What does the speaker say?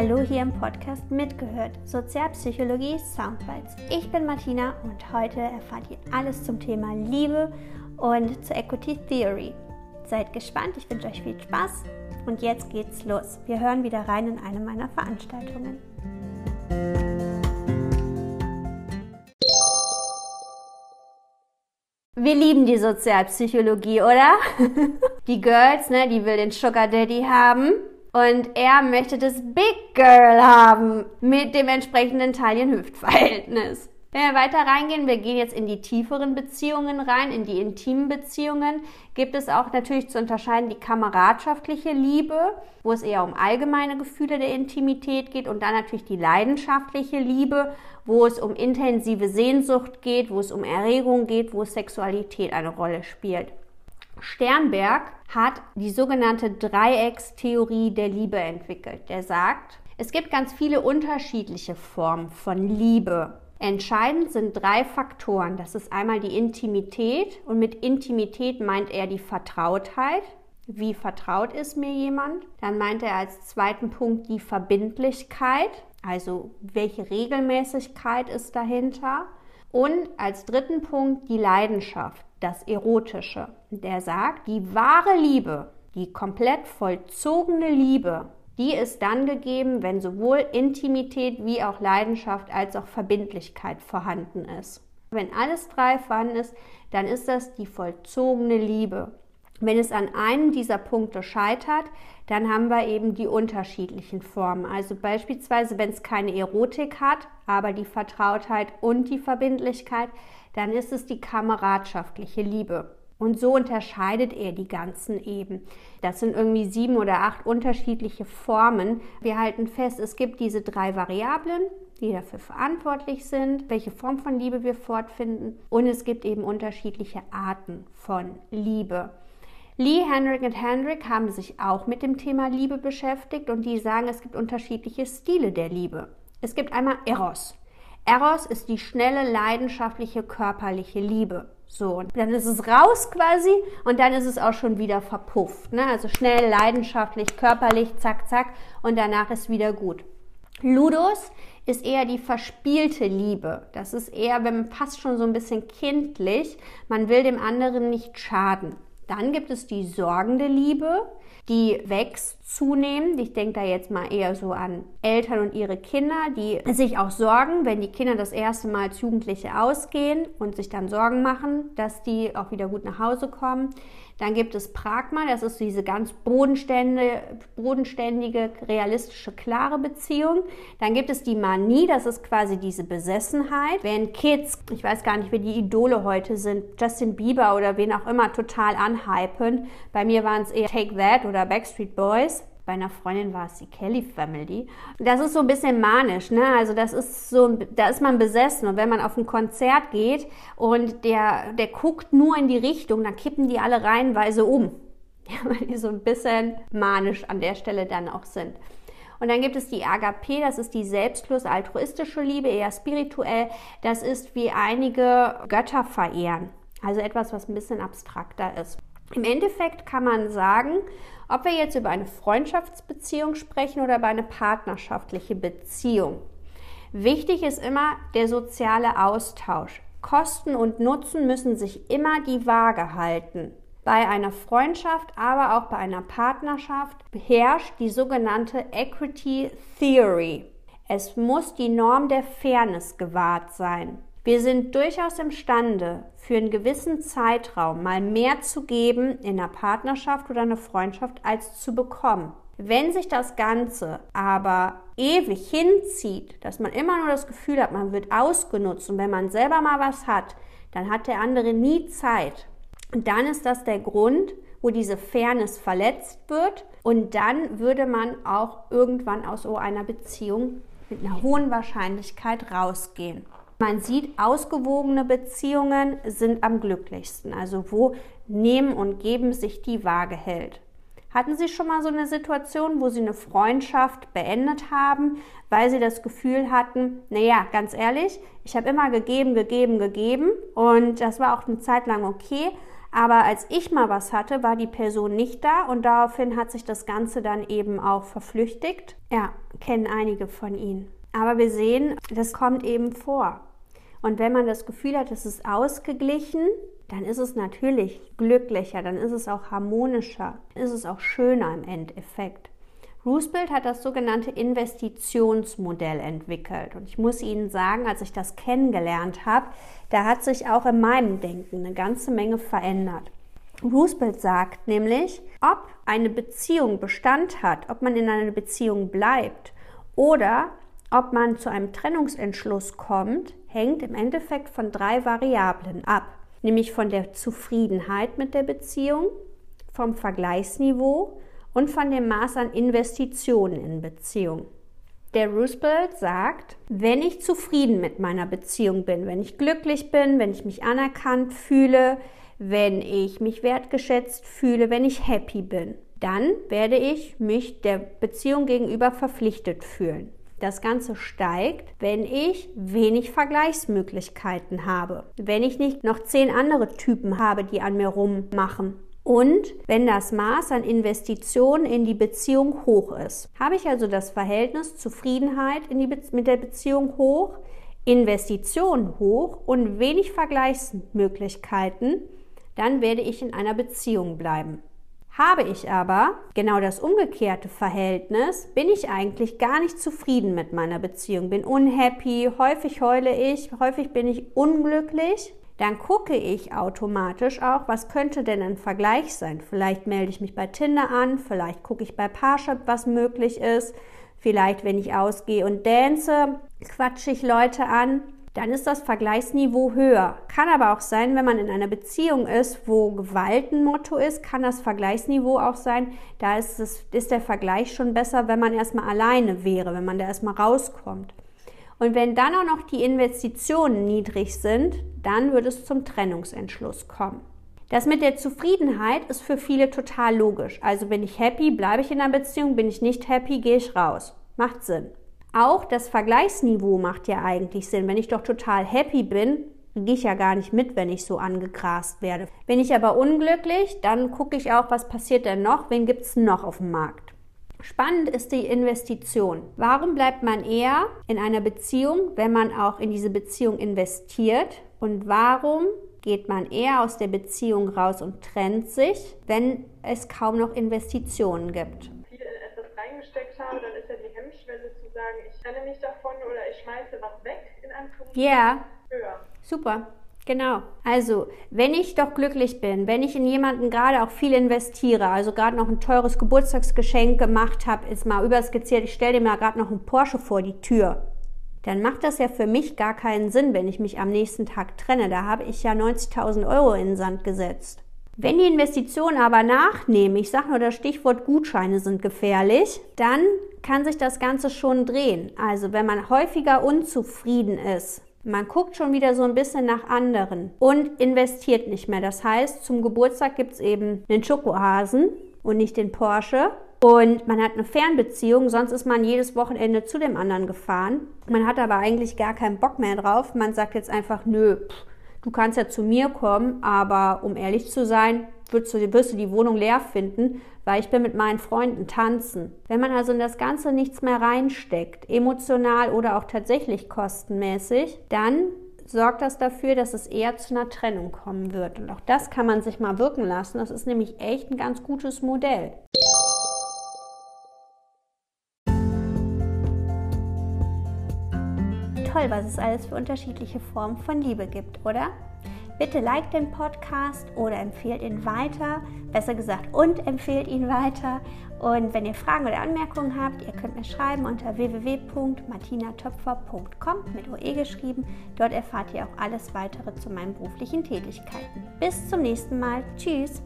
Hallo hier im Podcast Mitgehört, Sozialpsychologie Soundbites. Ich bin Martina und heute erfahrt ihr alles zum Thema Liebe und zur Equity Theory. Seid gespannt, ich wünsche euch viel Spaß und jetzt geht's los. Wir hören wieder rein in eine meiner Veranstaltungen. Wir lieben die Sozialpsychologie, oder? die Girls, ne, die will den Sugar Daddy haben und er möchte das Big Girl haben mit dem entsprechenden Taillen-Hüft-Verhältnis. Wenn wir weiter reingehen, wir gehen jetzt in die tieferen Beziehungen rein, in die intimen Beziehungen, gibt es auch natürlich zu unterscheiden die kameradschaftliche Liebe, wo es eher um allgemeine Gefühle der Intimität geht und dann natürlich die leidenschaftliche Liebe, wo es um intensive Sehnsucht geht, wo es um Erregung geht, wo Sexualität eine Rolle spielt. Sternberg hat die sogenannte Dreieckstheorie der Liebe entwickelt. Der sagt, es gibt ganz viele unterschiedliche Formen von Liebe. Entscheidend sind drei Faktoren. Das ist einmal die Intimität und mit Intimität meint er die Vertrautheit. Wie vertraut ist mir jemand? Dann meint er als zweiten Punkt die Verbindlichkeit, also welche Regelmäßigkeit ist dahinter. Und als dritten Punkt die Leidenschaft das Erotische. Der sagt, die wahre Liebe, die komplett vollzogene Liebe, die ist dann gegeben, wenn sowohl Intimität wie auch Leidenschaft als auch Verbindlichkeit vorhanden ist. Wenn alles drei vorhanden ist, dann ist das die vollzogene Liebe. Wenn es an einem dieser Punkte scheitert, dann haben wir eben die unterschiedlichen Formen. Also beispielsweise, wenn es keine Erotik hat, aber die Vertrautheit und die Verbindlichkeit, dann ist es die kameradschaftliche Liebe. Und so unterscheidet er die ganzen eben. Das sind irgendwie sieben oder acht unterschiedliche Formen. Wir halten fest, es gibt diese drei Variablen, die dafür verantwortlich sind, welche Form von Liebe wir fortfinden. Und es gibt eben unterschiedliche Arten von Liebe. Lee, Henrik und Hendrik haben sich auch mit dem Thema Liebe beschäftigt und die sagen, es gibt unterschiedliche Stile der Liebe. Es gibt einmal Eros. Eros ist die schnelle, leidenschaftliche, körperliche Liebe. So, dann ist es raus quasi und dann ist es auch schon wieder verpufft. Ne? Also schnell, leidenschaftlich, körperlich, zack, zack und danach ist wieder gut. Ludus ist eher die verspielte Liebe. Das ist eher, wenn man fast schon so ein bisschen kindlich. Man will dem anderen nicht schaden. Dann gibt es die sorgende Liebe die wächst zunehmend. Ich denke da jetzt mal eher so an Eltern und ihre Kinder, die sich auch sorgen, wenn die Kinder das erste Mal als Jugendliche ausgehen und sich dann Sorgen machen, dass die auch wieder gut nach Hause kommen. Dann gibt es Pragma, das ist diese ganz bodenständige, bodenständige, realistische, klare Beziehung. Dann gibt es die Manie, das ist quasi diese Besessenheit. Wenn Kids, ich weiß gar nicht, wer die Idole heute sind, Justin Bieber oder wen auch immer, total anhypen. Bei mir waren es eher Take That oder Backstreet Boys bei einer Freundin war es die Kelly Family. Das ist so ein bisschen manisch, ne? Also das ist so, da ist man besessen und wenn man auf ein Konzert geht und der, der guckt nur in die Richtung, dann kippen die alle reihenweise um. Ja, weil die so ein bisschen manisch an der Stelle dann auch sind. Und dann gibt es die Agape, das ist die selbstlos altruistische Liebe, eher spirituell. Das ist wie einige Götter verehren. Also etwas, was ein bisschen abstrakter ist. Im Endeffekt kann man sagen, ob wir jetzt über eine Freundschaftsbeziehung sprechen oder über eine partnerschaftliche Beziehung. Wichtig ist immer der soziale Austausch. Kosten und Nutzen müssen sich immer die Waage halten. Bei einer Freundschaft, aber auch bei einer Partnerschaft herrscht die sogenannte Equity Theory. Es muss die Norm der Fairness gewahrt sein. Wir sind durchaus imstande, für einen gewissen Zeitraum mal mehr zu geben in einer Partnerschaft oder einer Freundschaft als zu bekommen. Wenn sich das Ganze aber ewig hinzieht, dass man immer nur das Gefühl hat, man wird ausgenutzt und wenn man selber mal was hat, dann hat der andere nie Zeit. Und dann ist das der Grund, wo diese Fairness verletzt wird und dann würde man auch irgendwann aus so einer Beziehung mit einer hohen Wahrscheinlichkeit rausgehen. Man sieht, ausgewogene Beziehungen sind am glücklichsten, also wo Nehmen und Geben sich die Waage hält. Hatten Sie schon mal so eine Situation, wo Sie eine Freundschaft beendet haben, weil Sie das Gefühl hatten, naja, ganz ehrlich, ich habe immer gegeben, gegeben, gegeben und das war auch eine Zeit lang okay, Aber als ich mal was hatte, war die Person nicht da und daraufhin hat sich das Ganze dann eben auch verflüchtigt. Ja, kennen einige von Ihnen. Aber wir sehen, das kommt eben vor. Und wenn man das Gefühl hat, es ist ausgeglichen, dann ist es natürlich glücklicher, dann ist es auch harmonischer, ist es auch schöner im Endeffekt. Roosevelt hat das sogenannte Investitionsmodell entwickelt. Und ich muss Ihnen sagen, als ich das kennengelernt habe, da hat sich auch in meinem Denken eine ganze Menge verändert. Roosevelt sagt nämlich, ob eine Beziehung Bestand hat, ob man in einer Beziehung bleibt oder ob man zu einem Trennungsentschluss kommt, hängt im Endeffekt von drei Variablen ab, nämlich von der Zufriedenheit mit der Beziehung, vom Vergleichsniveau und von dem Maß an Investitionen in Beziehung. Der Roosevelt sagt, wenn ich zufrieden mit meiner Beziehung bin, wenn ich glücklich bin, wenn ich mich anerkannt fühle, wenn ich mich wertgeschätzt fühle, wenn ich happy bin, dann werde ich mich der Beziehung gegenüber verpflichtet fühlen. Das Ganze steigt, wenn ich wenig Vergleichsmöglichkeiten habe, wenn ich nicht noch zehn andere Typen habe, die an mir rummachen und wenn das Maß an Investitionen in die Beziehung hoch ist. Habe ich also das Verhältnis Zufriedenheit mit der Beziehung hoch, Investitionen hoch und wenig Vergleichsmöglichkeiten, dann werde ich in einer Beziehung bleiben. Habe ich aber genau das umgekehrte Verhältnis, bin ich eigentlich gar nicht zufrieden mit meiner Beziehung, bin unhappy, häufig heule ich, häufig bin ich unglücklich, dann gucke ich automatisch auch, was könnte denn ein Vergleich sein. Vielleicht melde ich mich bei Tinder an, vielleicht gucke ich bei Parship, was möglich ist. Vielleicht, wenn ich ausgehe und dance, quatsche ich Leute an dann ist das Vergleichsniveau höher. Kann aber auch sein, wenn man in einer Beziehung ist, wo Gewalt ein Motto ist, kann das Vergleichsniveau auch sein, da ist, es, ist der Vergleich schon besser, wenn man erstmal alleine wäre, wenn man da erstmal rauskommt. Und wenn dann auch noch die Investitionen niedrig sind, dann wird es zum Trennungsentschluss kommen. Das mit der Zufriedenheit ist für viele total logisch. Also bin ich happy, bleibe ich in einer Beziehung, bin ich nicht happy, gehe ich raus. Macht Sinn. Auch das Vergleichsniveau macht ja eigentlich Sinn. Wenn ich doch total happy bin, gehe ich ja gar nicht mit, wenn ich so angegrast werde. Bin ich aber unglücklich, dann gucke ich auch, was passiert denn noch, wen gibt es noch auf dem Markt. Spannend ist die Investition. Warum bleibt man eher in einer Beziehung, wenn man auch in diese Beziehung investiert? Und warum geht man eher aus der Beziehung raus und trennt sich, wenn es kaum noch Investitionen gibt? Viel etwas reingesteckt habe, dann ist ja die Hemmschwelle zu sagen, ich trenne mich davon oder ich schmeiße was weg, in Anführungszeichen, yeah. höher. Super. Genau. Also, wenn ich doch glücklich bin, wenn ich in jemanden gerade auch viel investiere, also gerade noch ein teures Geburtstagsgeschenk gemacht habe, ist mal überskizziert, ich stelle dir mal gerade noch einen Porsche vor die Tür, dann macht das ja für mich gar keinen Sinn, wenn ich mich am nächsten Tag trenne. Da habe ich ja 90.000 Euro in den Sand gesetzt. Wenn die Investitionen aber nachnehmen, ich sage nur das Stichwort Gutscheine sind gefährlich, dann kann sich das Ganze schon drehen. Also wenn man häufiger unzufrieden ist, man guckt schon wieder so ein bisschen nach anderen und investiert nicht mehr. Das heißt, zum Geburtstag gibt es eben einen Schokohasen und nicht den Porsche. Und man hat eine Fernbeziehung, sonst ist man jedes Wochenende zu dem anderen gefahren. Man hat aber eigentlich gar keinen Bock mehr drauf. Man sagt jetzt einfach, nö, pff, du kannst ja zu mir kommen, aber um ehrlich zu sein, wirst du, wirst du die Wohnung leer finden, weil ich bin mit meinen Freunden tanzen. Wenn man also in das Ganze nichts mehr reinsteckt, emotional oder auch tatsächlich kostenmäßig, dann sorgt das dafür, dass es eher zu einer Trennung kommen wird. Und auch das kann man sich mal wirken lassen. Das ist nämlich echt ein ganz gutes Modell. Was es alles für unterschiedliche Formen von Liebe gibt, oder? Bitte liked den Podcast oder empfehlt ihn weiter, besser gesagt, und empfehlt ihn weiter. Und wenn ihr Fragen oder Anmerkungen habt, ihr könnt mir schreiben unter www.martinatöpfer.com mit OE geschrieben. Dort erfahrt ihr auch alles weitere zu meinen beruflichen Tätigkeiten. Bis zum nächsten Mal. Tschüss.